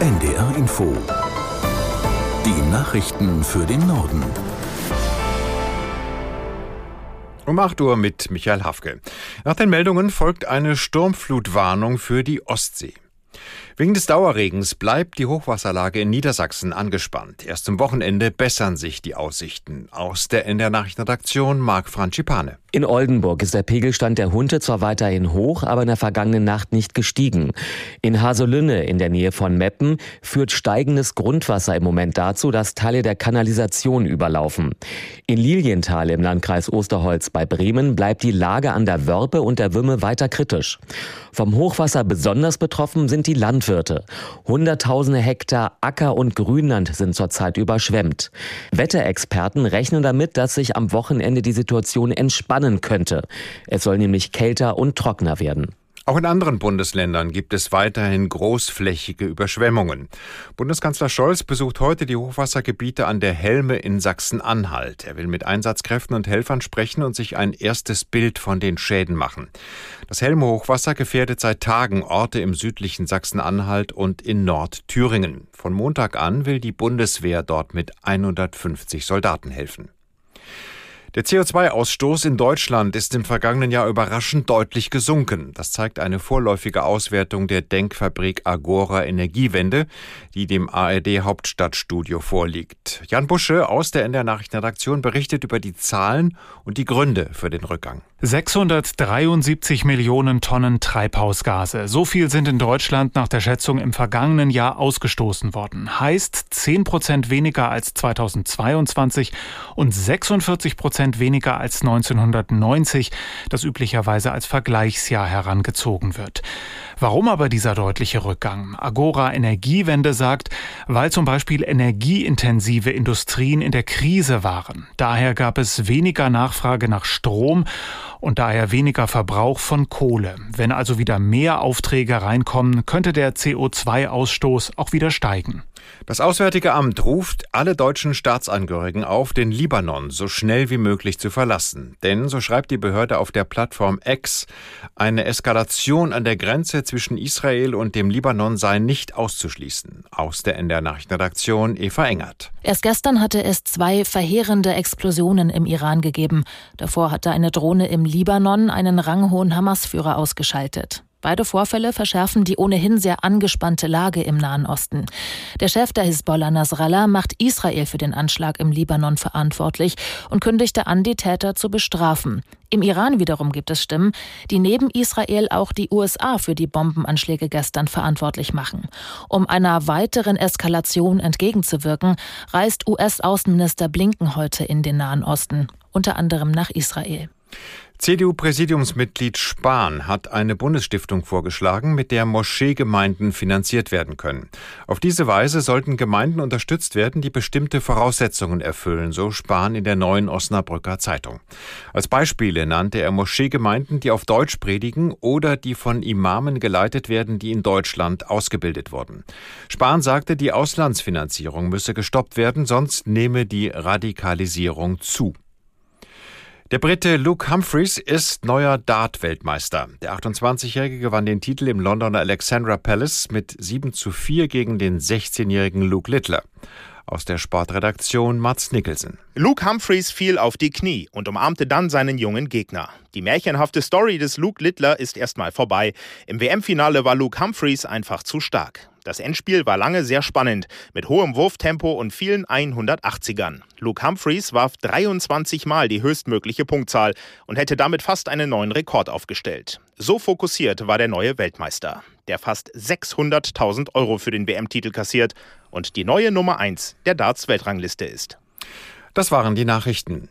NDR Info. Die Nachrichten für den Norden. Um 8 Uhr mit Michael Hafke. Nach den Meldungen folgt eine Sturmflutwarnung für die Ostsee. Wegen des Dauerregens bleibt die Hochwasserlage in Niedersachsen angespannt. Erst zum Wochenende bessern sich die Aussichten. Aus der NDR Nachrichtenredaktion Marc Francipane. In Oldenburg ist der Pegelstand der Hunde zwar weiterhin hoch, aber in der vergangenen Nacht nicht gestiegen. In Haselünne in der Nähe von Meppen führt steigendes Grundwasser im Moment dazu, dass Teile der Kanalisation überlaufen. In Lilienthal im Landkreis Osterholz bei Bremen bleibt die Lage an der Wörpe und der Wümme weiter kritisch. Vom Hochwasser besonders betroffen sind die Landwirte. Hunderttausende Hektar Acker- und Grünland sind zurzeit überschwemmt. Wetterexperten rechnen damit, dass sich am Wochenende die Situation entspannen könnte. Es soll nämlich kälter und trockener werden. Auch in anderen Bundesländern gibt es weiterhin großflächige Überschwemmungen. Bundeskanzler Scholz besucht heute die Hochwassergebiete an der Helme in Sachsen-Anhalt. Er will mit Einsatzkräften und Helfern sprechen und sich ein erstes Bild von den Schäden machen. Das Helme-Hochwasser gefährdet seit Tagen Orte im südlichen Sachsen-Anhalt und in Nordthüringen. Von Montag an will die Bundeswehr dort mit 150 Soldaten helfen. Der CO2-Ausstoß in Deutschland ist im vergangenen Jahr überraschend deutlich gesunken. Das zeigt eine vorläufige Auswertung der Denkfabrik Agora Energiewende, die dem ARD Hauptstadtstudio vorliegt. Jan Busche aus der NDR Nachrichtenredaktion berichtet über die Zahlen und die Gründe für den Rückgang. 673 Millionen Tonnen Treibhausgase. So viel sind in Deutschland nach der Schätzung im vergangenen Jahr ausgestoßen worden. Heißt 10 Prozent weniger als 2022 und 46 Prozent weniger als 1990, das üblicherweise als Vergleichsjahr herangezogen wird. Warum aber dieser deutliche Rückgang? Agora Energiewende sagt, weil zum Beispiel energieintensive Industrien in der Krise waren. Daher gab es weniger Nachfrage nach Strom und daher weniger Verbrauch von Kohle. Wenn also wieder mehr Aufträge reinkommen, könnte der CO2-Ausstoß auch wieder steigen. Das Auswärtige Amt ruft alle deutschen Staatsangehörigen auf, den Libanon so schnell wie möglich zu verlassen. Denn, so schreibt die Behörde auf der Plattform X, eine Eskalation an der Grenze zwischen Israel und dem Libanon sei nicht auszuschließen. Aus der NDR Nachrichtenredaktion Eva Engert. Erst gestern hatte es zwei verheerende Explosionen im Iran gegeben. Davor hatte eine Drohne im Libanon einen ranghohen Hamas-Führer ausgeschaltet. Beide Vorfälle verschärfen die ohnehin sehr angespannte Lage im Nahen Osten. Der Chef der Hisbollah Nasrallah macht Israel für den Anschlag im Libanon verantwortlich und kündigte an, die Täter zu bestrafen. Im Iran wiederum gibt es Stimmen, die neben Israel auch die USA für die Bombenanschläge gestern verantwortlich machen. Um einer weiteren Eskalation entgegenzuwirken, reist US-Außenminister Blinken heute in den Nahen Osten, unter anderem nach Israel. CDU-Präsidiumsmitglied Spahn hat eine Bundesstiftung vorgeschlagen, mit der Moscheegemeinden finanziert werden können. Auf diese Weise sollten Gemeinden unterstützt werden, die bestimmte Voraussetzungen erfüllen, so Spahn in der neuen Osnabrücker Zeitung. Als Beispiele nannte er Moscheegemeinden, die auf Deutsch predigen oder die von Imamen geleitet werden, die in Deutschland ausgebildet wurden. Spahn sagte, die Auslandsfinanzierung müsse gestoppt werden, sonst nehme die Radikalisierung zu. Der Brite Luke Humphreys ist neuer Dart-Weltmeister. Der 28-Jährige gewann den Titel im Londoner Alexandra Palace mit 7 zu 4 gegen den 16-jährigen Luke Littler. Aus der Sportredaktion Mats Nicholson. Luke Humphreys fiel auf die Knie und umarmte dann seinen jungen Gegner. Die märchenhafte Story des Luke Littler ist erstmal vorbei. Im WM-Finale war Luke Humphreys einfach zu stark. Das Endspiel war lange sehr spannend, mit hohem Wurftempo und vielen 180ern. Luke Humphreys warf 23 Mal die höchstmögliche Punktzahl und hätte damit fast einen neuen Rekord aufgestellt. So fokussiert war der neue Weltmeister, der fast 600.000 Euro für den WM-Titel kassiert und die neue Nummer 1 der Darts-Weltrangliste ist. Das waren die Nachrichten.